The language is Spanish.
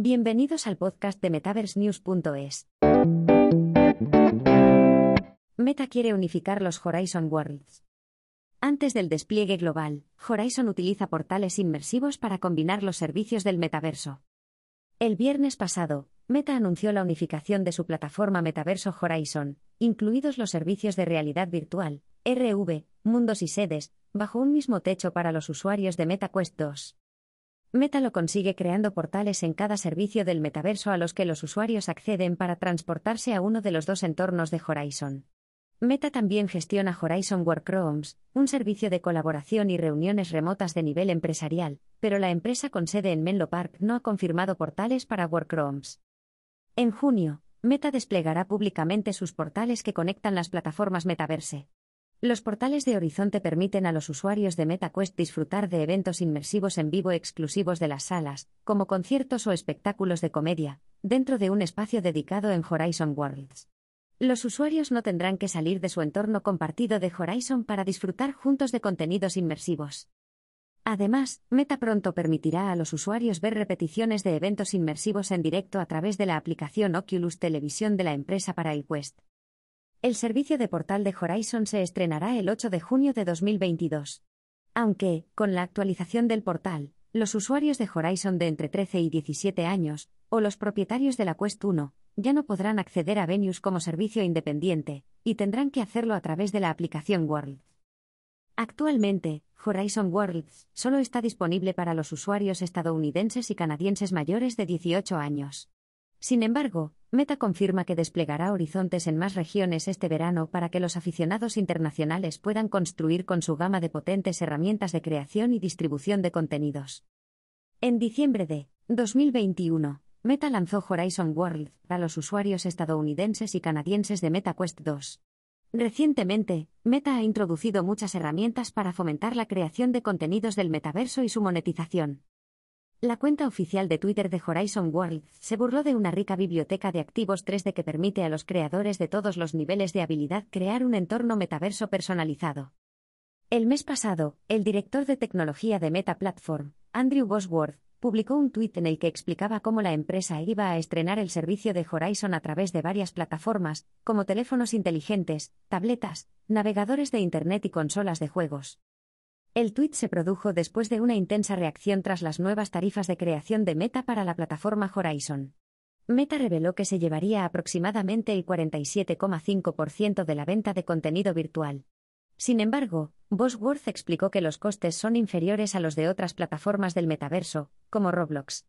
Bienvenidos al podcast de MetaverseNews.es. Meta quiere unificar los Horizon Worlds. Antes del despliegue global, Horizon utiliza portales inmersivos para combinar los servicios del metaverso. El viernes pasado, Meta anunció la unificación de su plataforma Metaverso Horizon, incluidos los servicios de realidad virtual, RV, mundos y sedes, bajo un mismo techo para los usuarios de MetaQuest 2. Meta lo consigue creando portales en cada servicio del metaverso a los que los usuarios acceden para transportarse a uno de los dos entornos de Horizon. Meta también gestiona Horizon Workrooms, un servicio de colaboración y reuniones remotas de nivel empresarial, pero la empresa con sede en Menlo Park no ha confirmado portales para Workrooms. En junio, Meta desplegará públicamente sus portales que conectan las plataformas Metaverse. Los portales de Horizonte permiten a los usuarios de MetaQuest disfrutar de eventos inmersivos en vivo exclusivos de las salas, como conciertos o espectáculos de comedia, dentro de un espacio dedicado en Horizon Worlds. Los usuarios no tendrán que salir de su entorno compartido de Horizon para disfrutar juntos de contenidos inmersivos. Además, Meta pronto permitirá a los usuarios ver repeticiones de eventos inmersivos en directo a través de la aplicación Oculus Televisión de la empresa para el Quest. El servicio de portal de Horizon se estrenará el 8 de junio de 2022. Aunque, con la actualización del portal, los usuarios de Horizon de entre 13 y 17 años, o los propietarios de la Quest 1, ya no podrán acceder a Venus como servicio independiente, y tendrán que hacerlo a través de la aplicación World. Actualmente, Horizon Worlds solo está disponible para los usuarios estadounidenses y canadienses mayores de 18 años. Sin embargo, Meta confirma que desplegará horizontes en más regiones este verano para que los aficionados internacionales puedan construir con su gama de potentes herramientas de creación y distribución de contenidos. En diciembre de 2021, Meta lanzó Horizon World para los usuarios estadounidenses y canadienses de MetaQuest 2. Recientemente, Meta ha introducido muchas herramientas para fomentar la creación de contenidos del metaverso y su monetización. La cuenta oficial de Twitter de Horizon World se burló de una rica biblioteca de activos 3D que permite a los creadores de todos los niveles de habilidad crear un entorno metaverso personalizado. El mes pasado, el director de tecnología de Meta Platform, Andrew Bosworth, publicó un tuit en el que explicaba cómo la empresa iba a estrenar el servicio de Horizon a través de varias plataformas, como teléfonos inteligentes, tabletas, navegadores de Internet y consolas de juegos. El tuit se produjo después de una intensa reacción tras las nuevas tarifas de creación de Meta para la plataforma Horizon. Meta reveló que se llevaría aproximadamente el 47,5% de la venta de contenido virtual. Sin embargo, Bosworth explicó que los costes son inferiores a los de otras plataformas del metaverso, como Roblox.